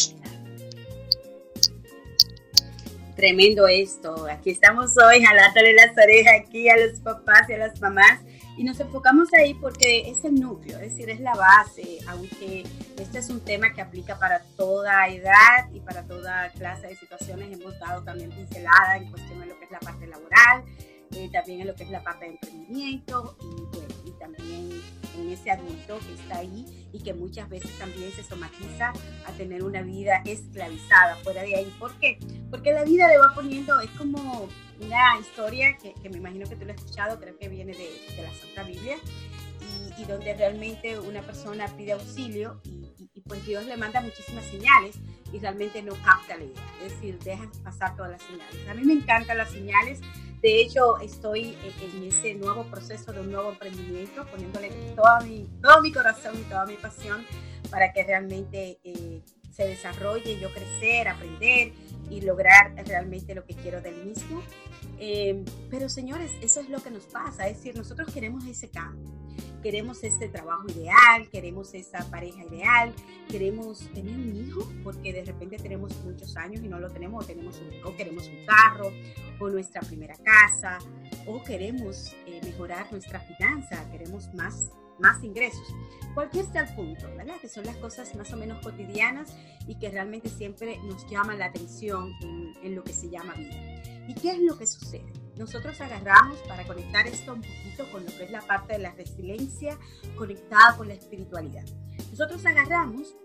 Tremendo esto. Aquí estamos hoy jalándole las orejas aquí a los papás y a las mamás y nos enfocamos ahí porque es el núcleo, es decir, es la base, aunque este es un tema que aplica para toda edad y para toda clase de situaciones. Hemos dado también pincelada en cuestión de lo que es la parte laboral, eh, también en lo que es la parte de emprendimiento y, bueno, y también en ese adulto que está ahí y que muchas veces también se somatiza a tener una vida esclavizada fuera de ahí. ¿Por qué? Porque la vida le va poniendo, es como una historia que, que me imagino que tú lo has escuchado, creo que viene de, de la Santa Biblia, y, y, donde realmente una persona pide auxilio y, y, pues Dios le manda muchísimas señales y realmente no capta la idea, es decir, deja pasar todas las señales. A mí me encantan las señales de hecho, estoy en ese nuevo proceso de un nuevo emprendimiento, poniéndole todo mi, todo mi corazón y toda mi pasión para que realmente eh, se desarrolle, yo crecer, aprender y lograr realmente lo que quiero del mismo. Eh, pero señores, eso es lo que nos pasa, es decir, nosotros queremos ese cambio queremos este trabajo ideal, queremos esa pareja ideal, queremos tener un hijo, porque de repente tenemos muchos años y no lo tenemos, o, tenemos un, queremos un carro, o nuestra primera casa, o queremos eh, mejorar nuestra finanza, queremos más más ingresos. Cualquier sea el punto, ¿verdad? Que son las cosas más o menos cotidianas y que realmente siempre nos llaman la atención en, en lo que se llama vida. ¿Y qué es lo que sucede? Nosotros agarramos para conectar esto un poquito con lo que es la parte de la resiliencia conectada con la espiritualidad. Nosotros agarramos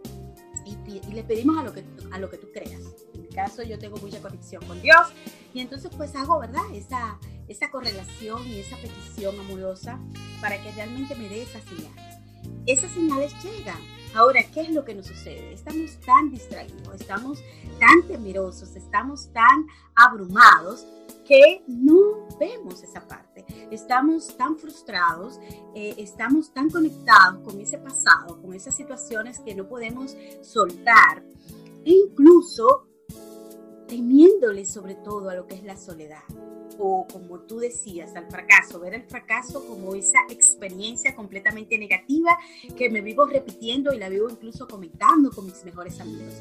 y, le pedimos a lo, que, a lo que tú creas. En mi caso yo tengo mucha conexión con Dios y entonces pues hago, ¿verdad? Esa, esa correlación y esa petición amorosa para que realmente me dé esas señales. Esas señales llegan. Ahora, ¿qué es lo que nos sucede? Estamos tan distraídos, estamos tan temerosos, estamos tan abrumados que no vemos esa parte. Estamos tan frustrados, eh, estamos tan conectados con ese pasado, con esas situaciones que no podemos soltar, e incluso temiéndole sobre todo a lo que es la soledad o como tú decías, al fracaso, ver el fracaso como esa experiencia completamente negativa que me vivo repitiendo y la vivo incluso comentando con mis mejores amigos.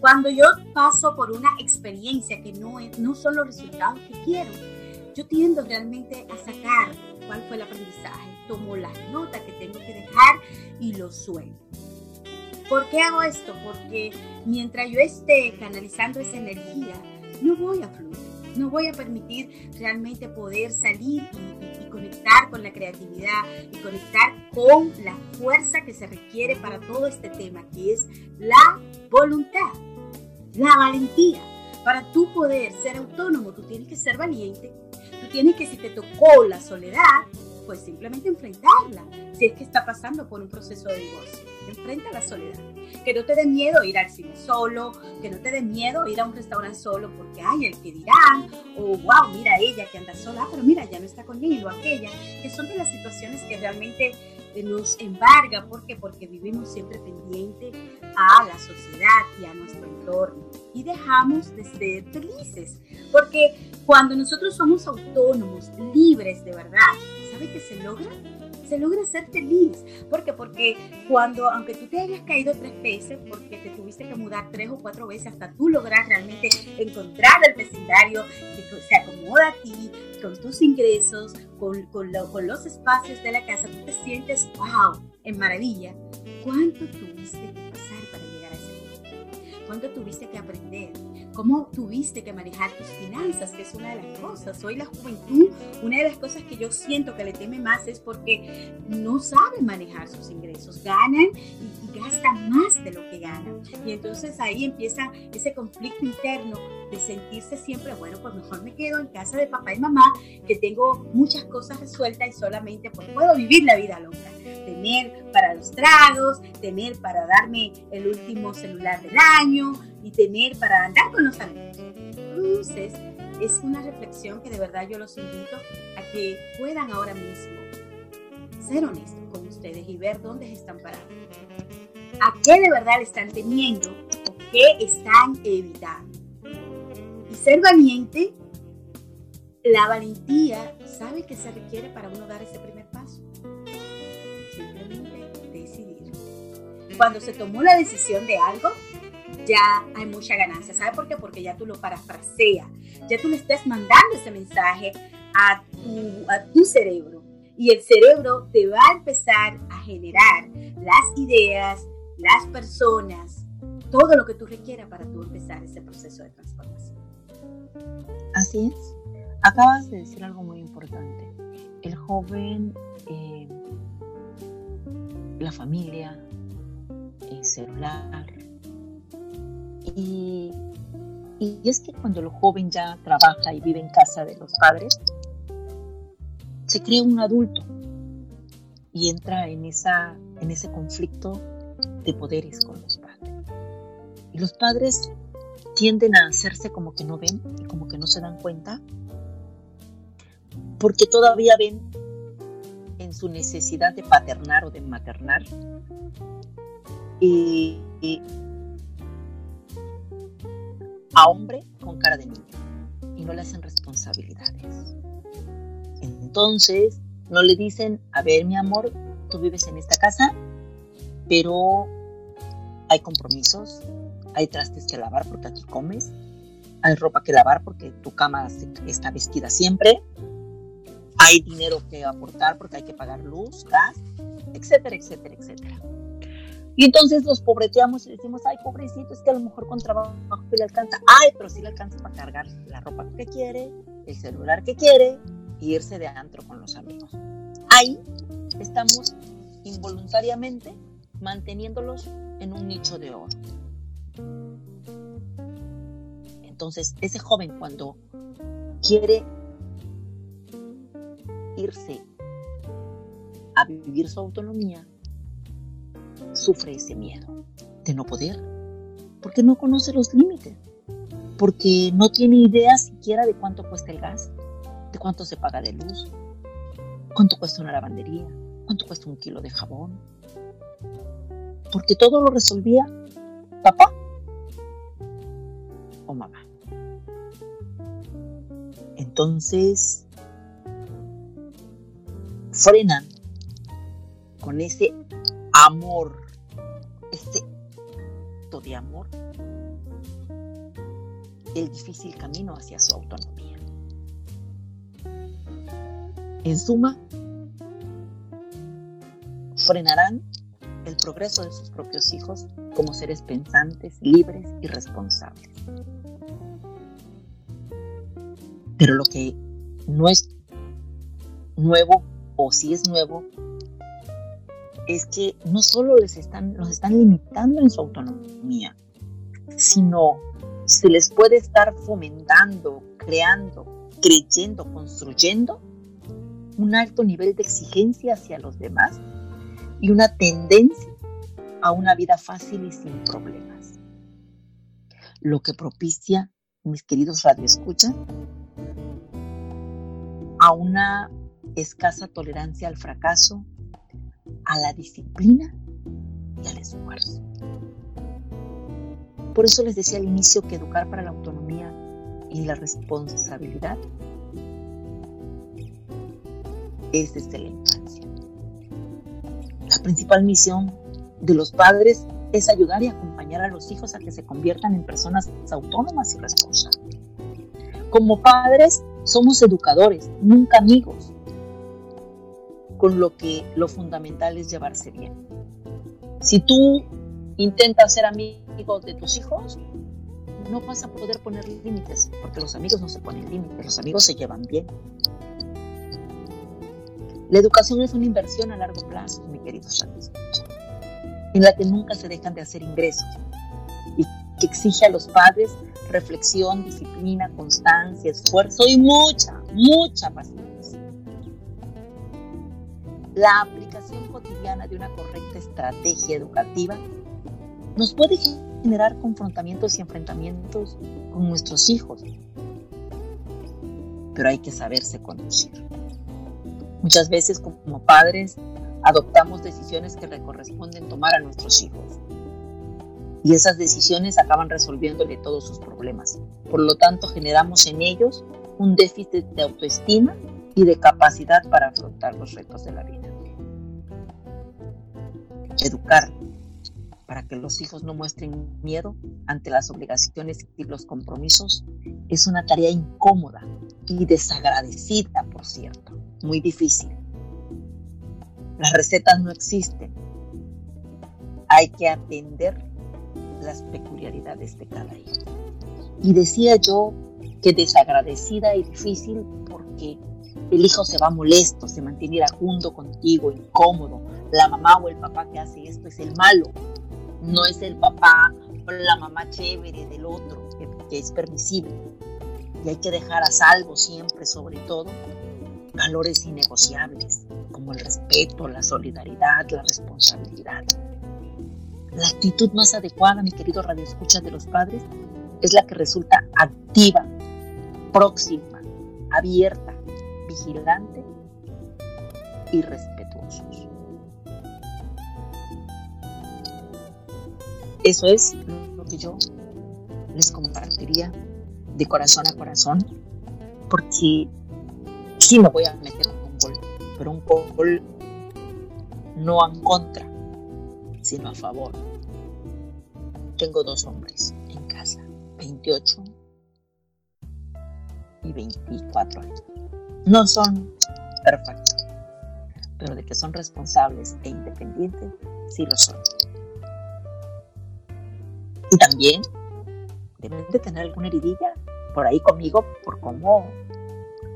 Cuando yo paso por una experiencia que no, es, no son los resultados que quiero, yo tiendo realmente a sacar cuál fue el aprendizaje, tomo las notas que tengo que dejar y lo suelto. ¿Por qué hago esto? Porque mientras yo esté canalizando esa energía, no voy a fluir, no voy a permitir realmente poder salir y, y, y conectar con la creatividad y conectar con la fuerza que se requiere para todo este tema, que es la voluntad la valentía. Para tú poder ser autónomo, tú tienes que ser valiente. Tú tienes que, si te tocó la soledad, pues simplemente enfrentarla. Si es que está pasando por un proceso de divorcio, enfrenta la soledad. Que no te dé miedo ir al cine solo, que no te dé miedo ir a un restaurante solo porque hay el que dirán, o wow, mira ella que anda sola, pero mira, ya no está con aquella, que son de las situaciones que realmente nos embarga. ¿Por qué? Porque vivimos siempre pendiente a la sociedad y a nuestro entorno y dejamos de ser felices. Porque cuando nosotros somos autónomos, libres de verdad, ¿sabe qué se logra? Se logra ser feliz. ¿Por qué? Porque cuando, aunque tú te hayas caído tres veces, porque te tuviste que mudar tres o cuatro veces hasta tú lograr realmente encontrar el vecindario que se acomoda a ti, con tus ingresos, con, con, lo, con, los espacios de la casa, tú te sientes, wow, en maravilla. ¿Cuánto tuviste que pasar para llegar a ese punto? ¿Cuánto tuviste que aprender? ¿Cómo tuviste que manejar tus finanzas? Que es una de las cosas. Hoy la juventud, una de las cosas que yo siento que le teme más es porque no saben manejar sus ingresos. Ganan y, y gastan más de lo que ganan. Y entonces ahí empieza ese conflicto interno de sentirse siempre, bueno, pues mejor me quedo en casa de papá y mamá, que tengo muchas cosas resueltas y solamente pues puedo vivir la vida loca. Tener para los tragos, tener para darme el último celular del año y tener para andar con los amigos. Entonces, es una reflexión que de verdad yo los invito a que puedan ahora mismo ser honestos con ustedes y ver dónde están parados. ¿A qué de verdad están temiendo o qué están evitando? Y ser valiente, la valentía, ¿sabe qué se requiere para uno dar ese primer paso? Simplemente decidir. Cuando se tomó la decisión de algo, ya hay mucha ganancia. ¿Sabe por qué? Porque ya tú lo parafraseas, ya tú le estás mandando ese mensaje a tu, a tu cerebro. Y el cerebro te va a empezar a generar las ideas, las personas, todo lo que tú requieras para tú empezar ese proceso de transformación. Así es. Acabas de decir algo muy importante. El joven, eh, la familia, el celular. Y, es que cuando el joven ya trabaja y vive en casa de los padres, se crea un adulto y entra en, esa, en ese conflicto de poderes con los padres. Y los padres tienden a hacerse como que no ven y como que no se dan cuenta, porque todavía ven en su necesidad de paternar o de maternar y, y a hombre con cara de niño y no le hacen responsabilidades. Entonces, no le dicen, a ver mi amor, tú vives en esta casa, pero hay compromisos, hay trastes que lavar porque aquí comes, hay ropa que lavar porque tu cama está vestida siempre, hay dinero que aportar porque hay que pagar luz, gas, etcétera, etcétera, etcétera. Y entonces los pobreteamos y decimos, ay, pobrecito, es que a lo mejor con trabajo le alcanza. Ay, pero sí le alcanza para cargar la ropa que quiere, el celular que quiere y irse de antro con los amigos. Ahí estamos involuntariamente manteniéndolos en un nicho de oro. Entonces, ese joven cuando quiere irse a vivir su autonomía, sufre ese miedo de no poder, porque no conoce los límites, porque no tiene idea siquiera de cuánto cuesta el gas, de cuánto se paga de luz, cuánto cuesta una lavandería, cuánto cuesta un kilo de jabón, porque todo lo resolvía papá o mamá. Entonces, frenan con ese amor, ese acto de amor, el difícil camino hacia su autonomía. En suma, frenarán el progreso de sus propios hijos como seres pensantes, libres y responsables. Pero lo que no es nuevo, o si es nuevo, es que no solo les están, los están limitando en su autonomía, sino se les puede estar fomentando, creando, creyendo, construyendo un alto nivel de exigencia hacia los demás y una tendencia a una vida fácil y sin problemas. Lo que propicia, mis queridos radioescuchas, a una escasa tolerancia al fracaso, a la disciplina y al esfuerzo. Por eso les decía al inicio que educar para la autonomía y la responsabilidad es desde la infancia. La principal misión de los padres es ayudar y acompañar a los hijos a que se conviertan en personas autónomas y responsables. Como padres somos educadores, nunca amigos, con lo que lo fundamental es llevarse bien. Si tú intentas ser amigo de tus hijos, no vas a poder poner límites, porque los amigos no se ponen límites, los amigos se llevan bien. La educación es una inversión a largo plazo, mi querido amigos, en la que nunca se dejan de hacer ingresos y que exige a los padres reflexión, disciplina, constancia, esfuerzo y mucha, mucha paciencia. La aplicación cotidiana de una correcta estrategia educativa nos puede generar confrontamientos y enfrentamientos con nuestros hijos, pero hay que saberse conducir. Muchas veces como padres adoptamos decisiones que le corresponden tomar a nuestros hijos y esas decisiones acaban resolviéndole todos sus problemas. Por lo tanto, generamos en ellos un déficit de autoestima y de capacidad para afrontar los retos de la vida. Educar para que los hijos no muestren miedo ante las obligaciones y los compromisos es una tarea incómoda y desagradecida, por cierto, muy difícil. Las recetas no existen. Hay que atender las peculiaridades de cada hijo. Y decía yo que desagradecida y difícil porque el hijo se va molesto, se mantiene iracundo contigo, incómodo. La mamá o el papá que hace esto es el malo, no es el papá o la mamá chévere del otro, que, que es permisible. Y hay que dejar a salvo siempre, sobre todo, valores innegociables, como el respeto, la solidaridad, la responsabilidad. La actitud más adecuada, mi querido Radio Escucha de los padres, es la que resulta activa, próxima, abierta, vigilante y respetuosos. Eso es lo que yo les compartiría de corazón a corazón, porque sí me voy a meter un gol, pero un gol no en contra, sino a favor. Tengo dos hombres en casa, 28 y 24 años. No son perfectos, pero de que son responsables e independientes, sí lo son. Y también deben de tener alguna heridilla por ahí conmigo por cómo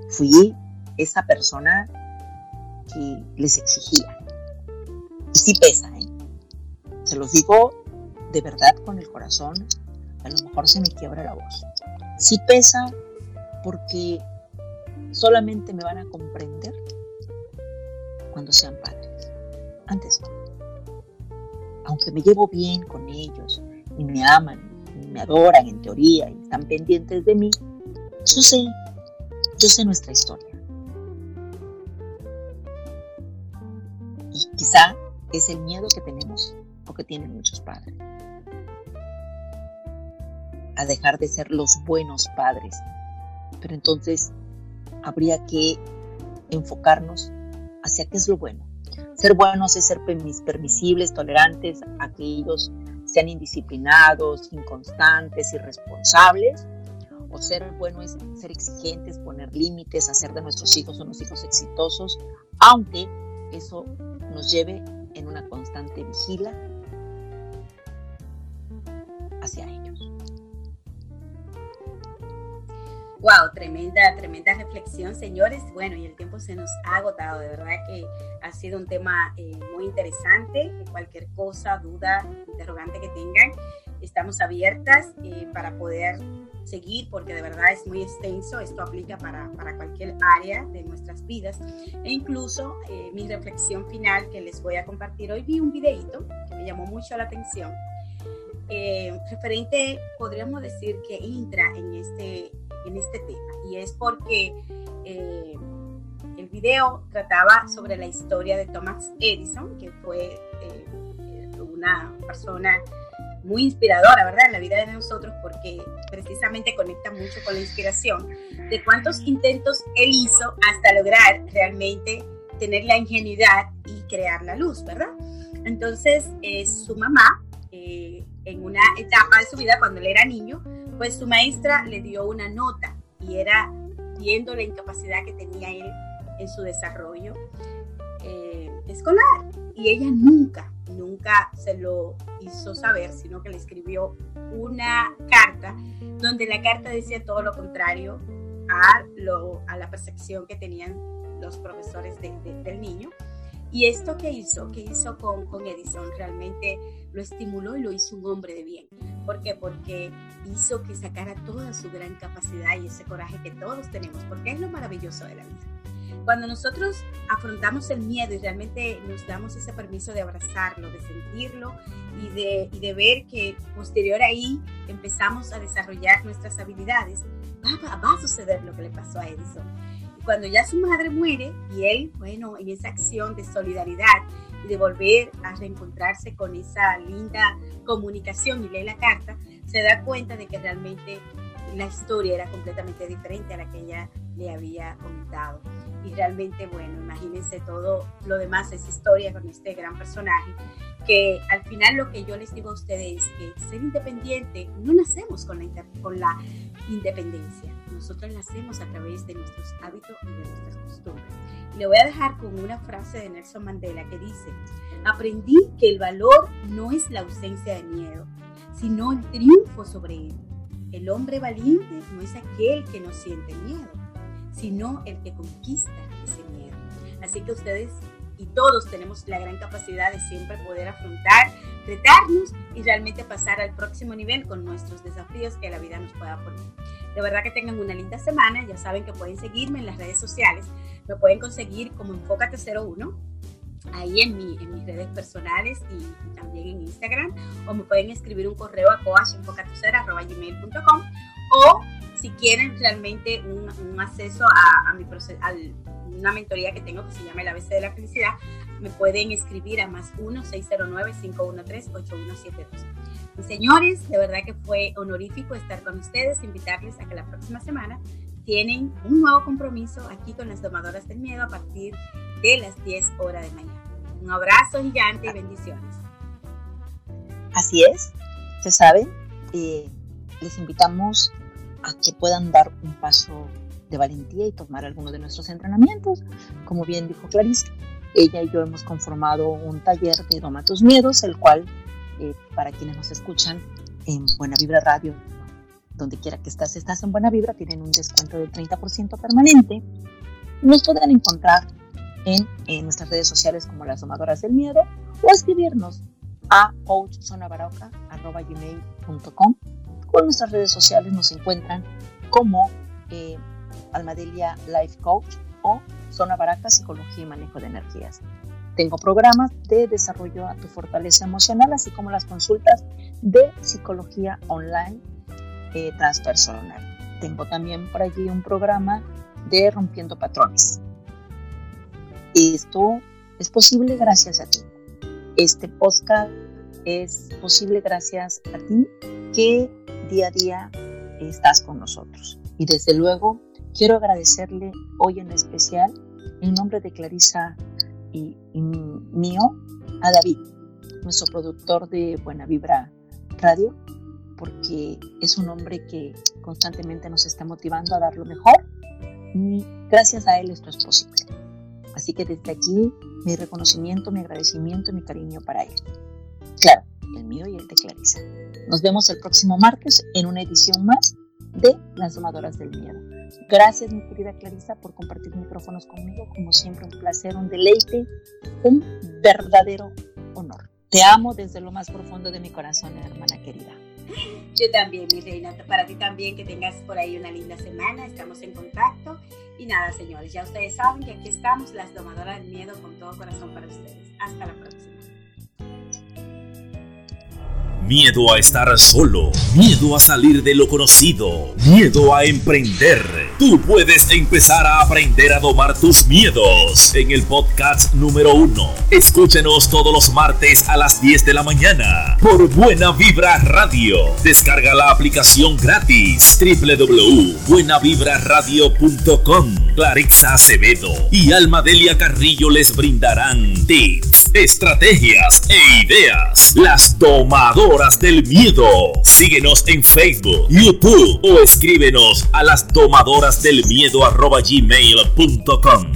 fui esa persona que les exigía. Y sí pesa, ¿eh? Se los digo de verdad con el corazón, a lo mejor se me quiebra la voz. Sí pesa porque solamente me van a comprender cuando sean padres. Antes no. Aunque me llevo bien con ellos y me aman y me adoran en teoría y están pendientes de mí, yo sé, yo sé nuestra historia. Y quizá es el miedo que tenemos o que tienen muchos padres. A dejar de ser los buenos padres. Pero entonces habría que enfocarnos hacia qué es lo bueno. Ser buenos es ser permisibles, tolerantes a que ellos sean indisciplinados, inconstantes, irresponsables. O ser bueno es ser exigentes, poner límites, hacer de nuestros hijos unos hijos exitosos, aunque eso nos lleve en una constante vigila hacia ellos. Wow, tremenda, tremenda reflexión, señores. Bueno, y el tiempo se nos ha agotado. De verdad que ha sido un tema eh, muy interesante. Cualquier cosa, duda, interrogante que tengan, estamos abiertas eh, para poder seguir, porque de verdad es muy extenso. Esto aplica para, para cualquier área de nuestras vidas. E incluso eh, mi reflexión final que les voy a compartir hoy, vi un videito que me llamó mucho la atención. referente, podríamos decir que entra en este en este tema y es porque eh, el video trataba sobre la historia de Thomas Edison, que fue eh, una persona muy inspiradora, ¿verdad? En la vida de nosotros porque precisamente conecta mucho con la inspiración de cuántos intentos él hizo hasta lograr realmente tener la ingenuidad y crear la luz, ¿verdad? Entonces, eh, su mamá, en una etapa de su vida, cuando él era niño, pues su maestra le dio una nota y era viendo la incapacidad que tenía él en su desarrollo eh, escolar. Y ella nunca, nunca se lo hizo saber, sino que le escribió una carta donde la carta decía todo lo contrario a, lo, a la percepción que tenían los profesores del niño. Y esto que hizo, que hizo con, con Edison, realmente lo estimuló y lo hizo un hombre de bien. ¿Por qué? Porque hizo que sacara toda su gran capacidad y ese coraje que todos tenemos, porque es lo maravilloso de la vida. Cuando nosotros afrontamos el miedo y realmente nos damos ese permiso de abrazarlo, de sentirlo y de, y de ver que posterior ahí empezamos a desarrollar nuestras habilidades, va, va a suceder lo que le pasó a Edison. Cuando ya su madre muere y él, bueno, en esa acción de solidaridad, y de volver a reencontrarse con esa linda comunicación y lee la carta, se da cuenta de que realmente la historia era completamente diferente a la que ella le había contado. Y realmente, bueno, imagínense todo lo demás, esa historia con este gran personaje, que al final lo que yo les digo a ustedes es que ser independiente, no nacemos con la, con la independencia, nosotros nacemos a través de nuestros hábitos y de nuestras costumbres. Y le voy a dejar con una frase de Nelson Mandela que dice, aprendí que el valor no es la ausencia de miedo, sino el triunfo sobre él. El hombre valiente no es aquel que no siente miedo, sino el que conquista ese miedo. Así que ustedes y todos tenemos la gran capacidad de siempre poder afrontar, retarnos y realmente pasar al próximo nivel con nuestros desafíos que la vida nos pueda poner. De verdad que tengan una linda semana. Ya saben que pueden seguirme en las redes sociales. Me pueden conseguir como Enfócate01 ahí en, mi, en mis redes personales y, también en Instagram. O me pueden escribir un correo a coachenfocatucera.gmail.com o si quieren realmente un, un acceso a, a mi a una mentoría que tengo que se llama El ABC de la Felicidad, me pueden escribir a más 1-609-513-8172. Y señores, de verdad que fue honorífico estar con ustedes, invitarles a que la próxima semana tienen un nuevo compromiso aquí con las domadoras del miedo a partir de las 10 horas de mañana. Un abrazo gigante y bendiciones. Así es, se saben, eh, les invitamos a que puedan dar un paso de valentía y tomar alguno de nuestros entrenamientos. Como bien dijo Clarice, ella y yo hemos conformado un taller de Doma tus miedos, el cual eh, para quienes nos escuchan en Buena Vibra Radio, donde quiera que estás, estás en Buena Vibra, tienen un descuento del 30% permanente. Nos podrán encontrar en, en, nuestras redes sociales como las domadoras del miedo o escribirnos a coachzonabarauca.com. Con nuestras redes sociales nos encuentran como eh, Almadelia Life Coach o Zona Baraca Psicología y Manejo de Energías. Tengo programas de desarrollo a tu fortaleza emocional, así como las consultas de psicología online eh, transpersonal. Tengo también por allí un programa de rompiendo patrones. Esto es posible gracias a ti. Este podcast es posible gracias a ti que día a día estás con nosotros. Y desde luego quiero agradecerle hoy en especial en nombre de Clarisa y, mío a David, nuestro productor de Buena Vibra Radio, porque es un hombre que constantemente nos está motivando a dar lo mejor y gracias a él esto es posible. Así que desde aquí mi reconocimiento, mi agradecimiento y mi cariño para él. Claro, el mío y el de Clarisa. Nos vemos el próximo martes en una edición más de Las Domadoras del Miedo. Gracias, mi querida Clarisa, por compartir micrófonos conmigo. Como siempre, un placer, un deleite, un verdadero honor. Te amo desde lo más profundo de mi corazón, hermana querida. Yo también, mi reina. Para ti también, que tengas por ahí una linda semana. Estamos en contacto. Y nada, señores, ya ustedes saben que aquí estamos, las domadoras del miedo, con todo corazón para ustedes. Hasta la próxima. Miedo a estar solo, miedo a salir de lo conocido, miedo a emprender. Tú puedes empezar a aprender a domar tus miedos en el podcast número uno. Escúchenos todos los martes a las 10 de la mañana por Buena Vibra Radio. Descarga la aplicación gratis www.buenavibraradio.com. Clarixa Acevedo y Alma Delia Carrillo les brindarán tips, estrategias e ideas. Las domadoras del miedo. Síguenos en Facebook, YouTube o escríbenos a las domadoras del miedo gmail.com.